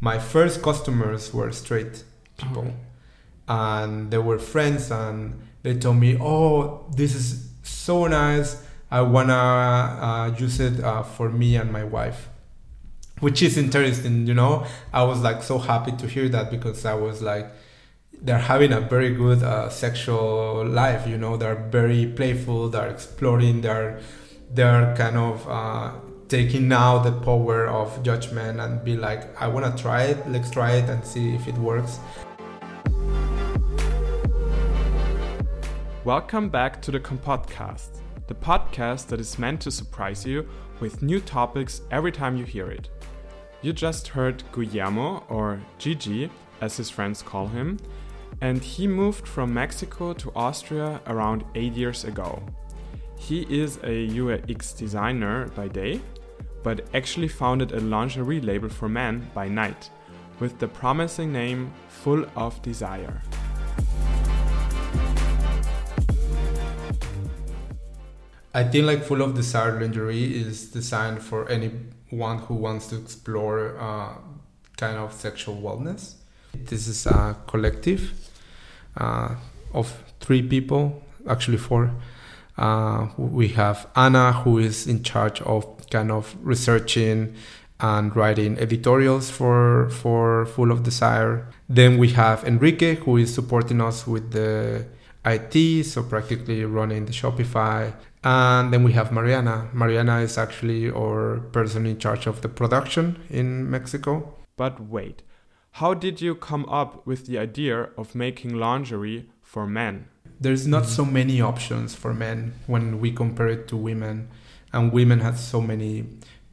my first customers were straight people, Okay. and they were friends, and they told me, "Oh, this is so nice. I wanna uh, use it uh, for me and my wife." Which is interesting, you know. I was like so happy to hear that because I was like, they're having a very good uh, sexual life you know they're very playful they're exploring they're they're kind of uh, taking now the power of judgment and be like i want to try it let's try it and see if it works Welcome back to the Compodcast, the podcast that is meant to surprise you with new topics every time you hear it. You just heard Guillermo, or Gigi, as his friends call him, and he moved from Mexico to Austria around 8 years ago. He is a UX designer by day, but actually founded a lingerie label for men by night, with the promising name Full of Desire. i think like full of desire lingerie is designed for anyone who wants to explore uh, kind of sexual wellness this is a collective uh, of three people, actually four. Uh, we have Anna, who is in charge of kind of researching and writing editorials for for Full of Desire. Then we have Enrique, who is supporting us with the IT, so practically running the Shopify. And then we have Mariana. Mariana is actually our person in charge of the production in Mexico. But wait, how did you come up with the idea of making lingerie for men? there's not mm-hmm. so many options for men when we compare it to women and women have so many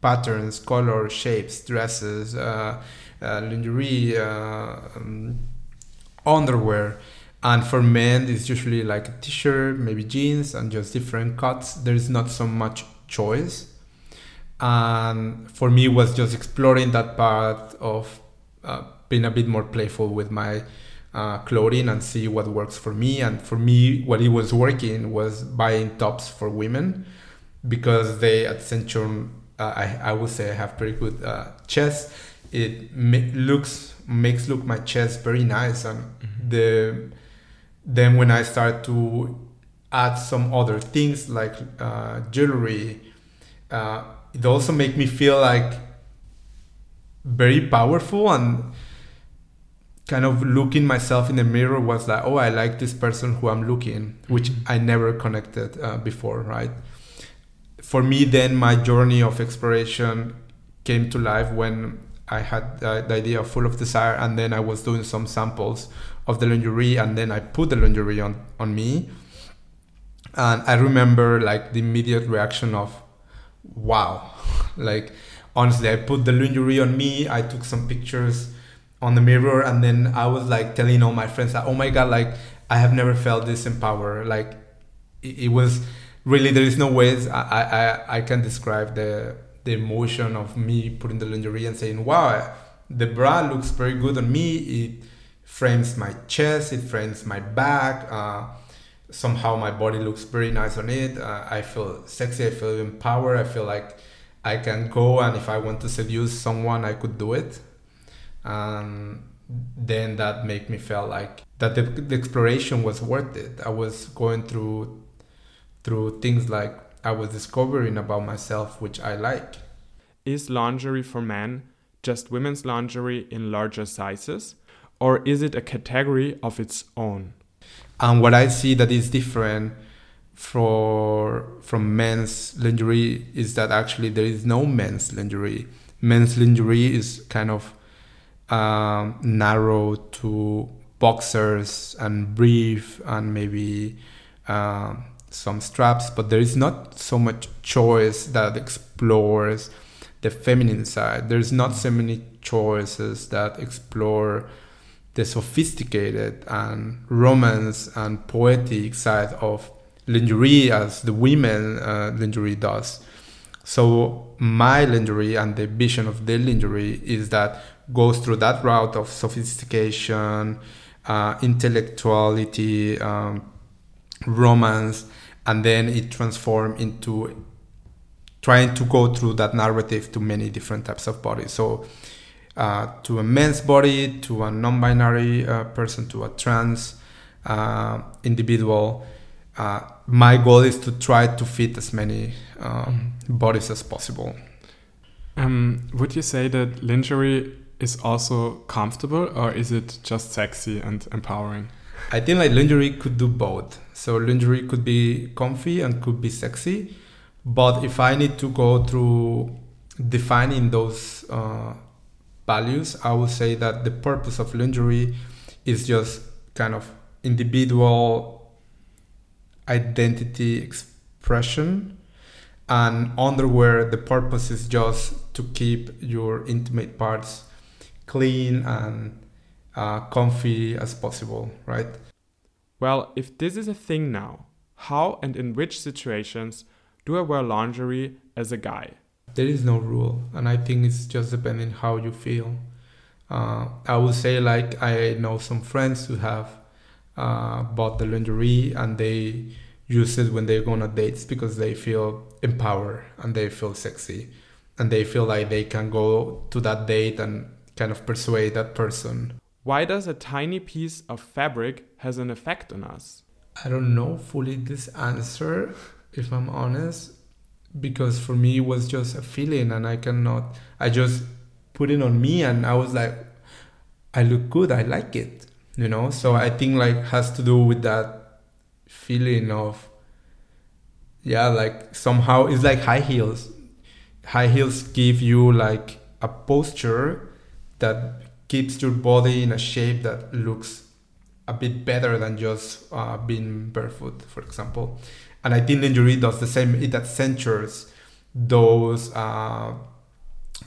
patterns colors shapes dresses uh, uh, lingerie uh, um, underwear. And for men it's usually like a t-shirt maybe jeans and just different cuts. There's not so much choice. And for me it was just exploring that part of uh, being a bit more playful with my uh, clothing and see what works for me. And for me, what it was working was buying tops for women because they at uh, I, I would say I have pretty good uh, chest. It ma- looks makes look my chest very nice, and the then when I start to add some other things like uh, jewelry, uh, it also make me feel like very powerful and kind of looking myself in the mirror was like oh i like this person who i'm looking which i never connected uh, before right for me then my journey of exploration came to life when i had uh, the idea of full of desire and then i was doing some samples of the lingerie and then i put the lingerie on on me. And i remember like the immediate reaction of wow. Like honestly i put the lingerie on me i took some pictures on the mirror and then i was like telling all my friends that oh my god like i have never felt this empowered like it, it was really there is no ways I, I i can describe the the emotion of me putting the lingerie and saying wow the bra looks very good on me. It frames my chest it frames my back uh, somehow my body looks very nice on it. Uh, i feel sexy i feel empowered i feel like i can go and if i want to seduce someone i could do it. And then that made me feel like that the, the exploration was worth it. I was going through through things like i was discovering about myself which i like Is lingerie for men just women's lingerie in larger sizes, or is it a category of its own? and what i see that is different for from men's lingerie is that actually there is no men's lingerie men's lingerie is kind of um, narrow to boxers and brief and maybe um, some straps, but there is not so much choice that explores the feminine side. There's not so many choices that explore the sophisticated and romance and poetic side of lingerie as the women uh, lingerie does. So my lingerie and the vision of the lingerie is that goes through that route of sophistication, uh, intellectuality, um, romance, and then it transforms into trying to go through that narrative to many different types of bodies. So uh, to a men's body, to a non-binary uh, person, to a trans uh, individual. Uh, my goal is to try to fit as many um, bodies as possible. Um, would you say that lingerie is also comfortable, or is it just sexy and empowering? I think like lingerie could do both. So lingerie could be comfy and could be sexy, but if I need to go through defining those uh, values, I would say that the purpose of lingerie is just kind of individual identity expression and underwear the purpose is just to keep your intimate parts clean and uh, comfy as possible right? Well if this is a thing now how and in which situations do i wear lingerie as a guy? There is no rule and i think it's just depending how you feel. Uh, i would say like i know some friends who have uh, bought the lingerie and they use it when they go on dates because they feel empowered and they feel sexy and they feel like they can go to that date and kind of persuade that person why does a tiny piece of fabric has an effect on us? I don't know fully this answer if i'm honest because for me it was just a feeling and I cannot I just put it on me and I was like I look good I like it you know? So I think like has to do with that feeling of yeah like somehow it's like high heels. High heels give you like a posture that keeps your body in a shape that looks a bit better than just uh, being barefoot for example and I think lingerie does the same. It accentuates those uh,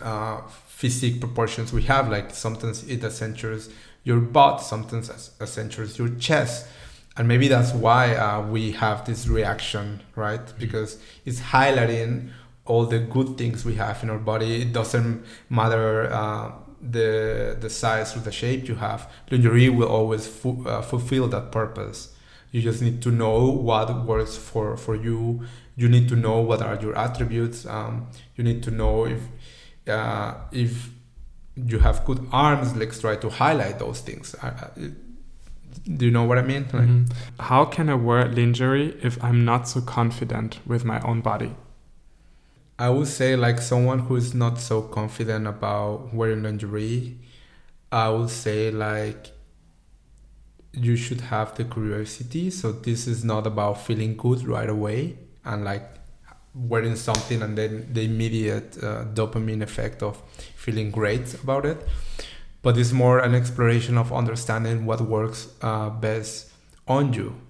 uh, physique proportions we have. Like sometimes it accentuates your butt, sometimes it accentuates your chest, and maybe that's why uh, we have this reaction, right? Because it's highlighting all the good things we have in our body. It doesn't matter uh, the the size or the shape you have. Lingerie will always fu- uh, fulfill that purpose. You just need to know what works for, for you. You need to know what are your attributes. Um, you need to know if uh, if you have good arms. Let's try to highlight those things. Uh, do you know what I mean? Like, mm-hmm. How can I wear lingerie if I'm not so confident with my own body? I would say like someone who is not so confident about wearing lingerie. I would say like you should have the curiosity. So this is not about feeling good right away and like wearing something and then the immediate uh, dopamine effect of feeling great about it. But it's more an exploration of understanding what works uh, best on you.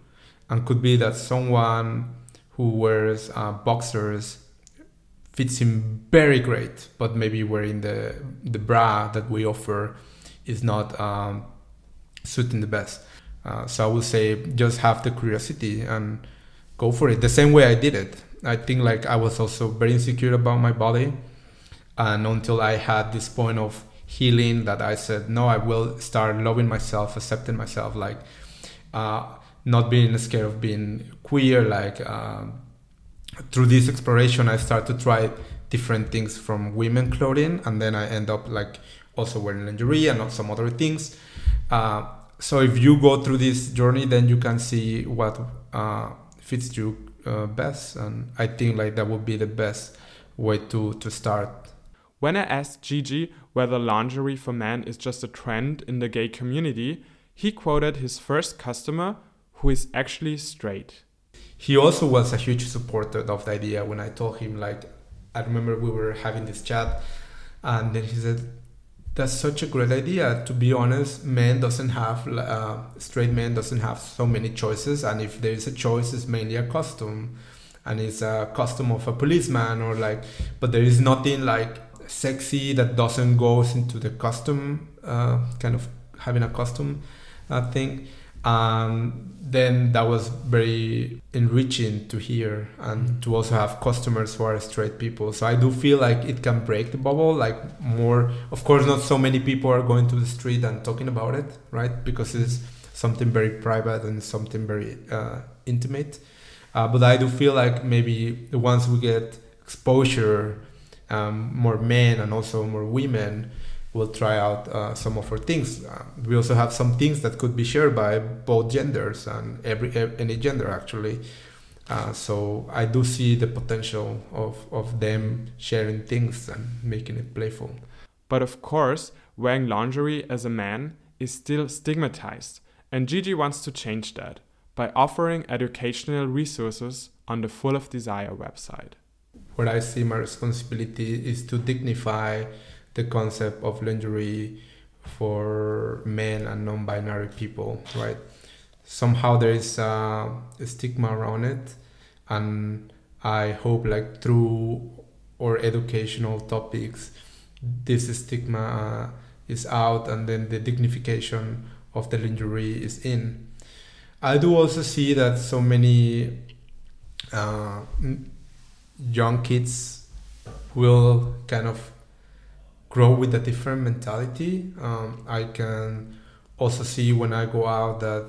And could be that someone who wears uh, boxers fits him very great, but maybe wearing the the bra that we offer is not um, suiting the best. Uh, so I would say just have the curiosity and go for it. The same way I did it. I think like I was also very insecure about my body, and until I had this point of healing that I said no, I will start loving myself, accepting myself, like uh, not being scared of being queer. Like uh, through this exploration, I start to try different things from women clothing, and then I end up like also wearing lingerie and some other things. Uh, so if you go through this journey then you can see what uh, fits you uh, best and i think like that would be the best way to to start when i asked gigi whether lingerie for men is just a trend in the gay community he quoted his first customer who is actually straight he also was a huge supporter of the idea when i told him like i remember we were having this chat and then he said that's such a great idea. To be honest, men doesn't have uh, straight men doesn't have so many choices, and if there is a choice, it's mainly a costume, and it's a costume of a policeman or like. But there is nothing like sexy that doesn't goes into the costume uh, kind of having a costume uh, thing. Um, then that was very enriching to hear and to also have customers who are straight people. So i do feel like it can break the bubble like more. Of course not so many people are going to the street and talking about it right? Because it's something very private and something very uh, intimate. Uh, but i do feel like maybe once we get exposure um, more men and also more women will try out uh, some of our things. Uh, we also have some things that could be shared by both genders and every any gender actually. Uh, so I do see the potential of, of them sharing things and making it playful. But of course, wearing lingerie as a man is still stigmatized, and Gigi wants to change that by offering educational resources on the Full of Desire website. What I see my responsibility is to dignify the concept of lingerie for men and non-binary people, right? Somehow there is a, stigma around it, and I hope like through or educational topics, this stigma uh, is out, and then the dignification of the lingerie is in. I do also see that so many uh, young kids will kind of grow with a different mentality. Um, I can also see when I go out that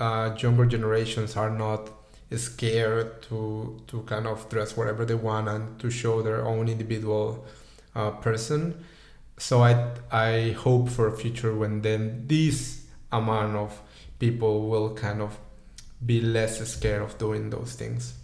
uh, younger generations are not scared to to kind of dress whatever they want and to show their own individual uh, person. So I I hope for a future when then this amount of people will kind of be less scared of doing those things.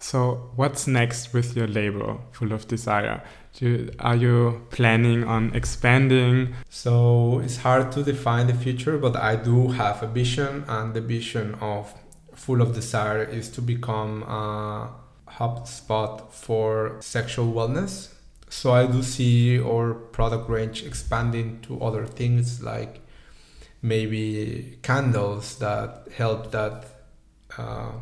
So, what's next with your label, Full of Desire? You, are you planning on expanding? So, it's hard to define the future, but I do have a vision, and the vision of Full of Desire is to become a hotspot for sexual wellness. So, I do see our product range expanding to other things like maybe candles that help that. Uh,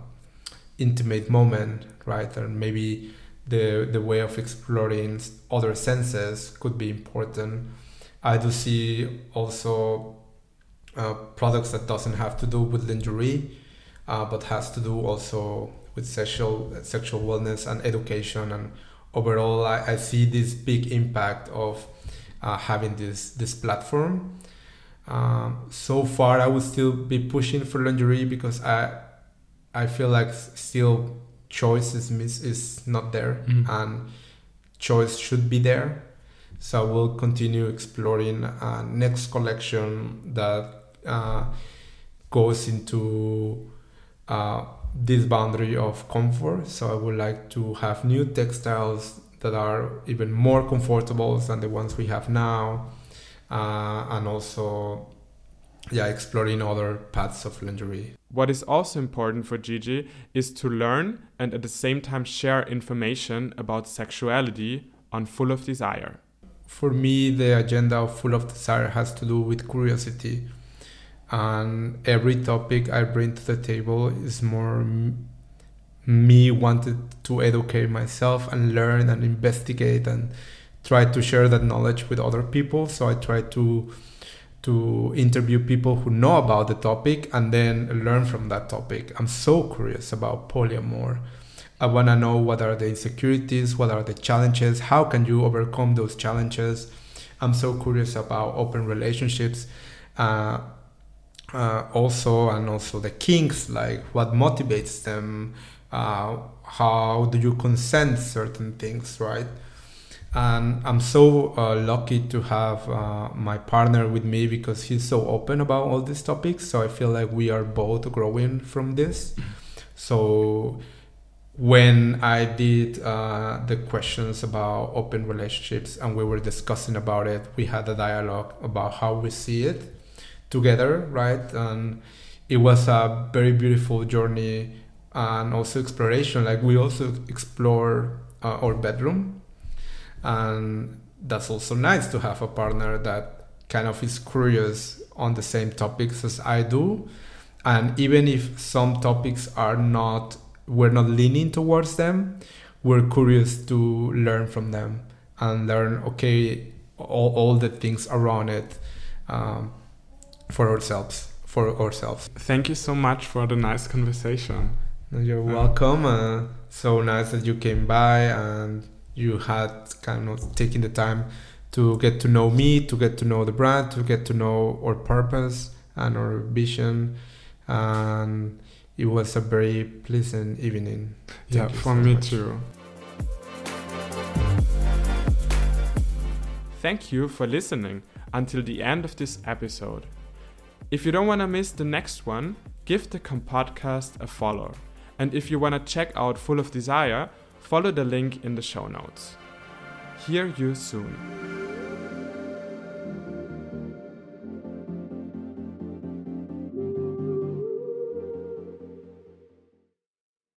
intimate moment, right? And maybe the the way of exploring other senses could be important. I do see also uh, products that doesn't have to do with lingerie, uh, but has to do also with sexual sexual wellness and education. And overall, I, I see this big impact of uh, having this this platform. Um, so far, I would still be pushing for lingerie because I I feel like still choice is miss is not there mm-hmm. and choice should be there. So we'll continue exploring a next collection that uh, goes into uh, this boundary of comfort. So I would like to have new textiles that are even more comfortable than the ones we have now, uh, and also yeah, exploring other paths of lingerie. What is also important for Gigi is to learn and at the same time share information about sexuality on Full of Desire. For me, the agenda of Full of Desire has to do with curiosity. And every topic I bring to the table is more me wanted to educate myself and learn and investigate and try to share that knowledge with other people. So I try to to interview people who know about the topic and then learn from that topic. I'm so curious about polyamor. I want to know what are the insecurities, what are the challenges, how can you overcome those challenges. I'm so curious about open relationships. Uh, uh, also, and also the kinks, like what motivates them, uh, how do you consent certain things, right? And I'm so uh, lucky to have uh, my partner with me because he's so open about all these topics. So I feel like we are both growing from this. So when I did uh, the questions about open relationships and we were discussing about it, we had a dialogue about how we see it together, right? And it was a very beautiful journey and also exploration. Like we also explore uh, our bedroom and that's also nice to have a partner that kind of is curious on the same topics as I do. And even if some topics are not we're not leaning towards them we're curious to learn from them and learn okay all, all the things around it um, for ourselves for ourselves. Thank you so much for the nice conversation. You're welcome. Uh, so nice that you came by and you had kind of taking the time to get to know me, to get to know the brand, to get to know our purpose and our vision. And it was a very pleasant evening. Thank yeah, for so me much. too. Thank you for listening until the end of this episode. If you don't want to miss the next one, give the Compodcast a follow. And if you want to check out Full of Desire, follow the link in the show notes. Hear you soon.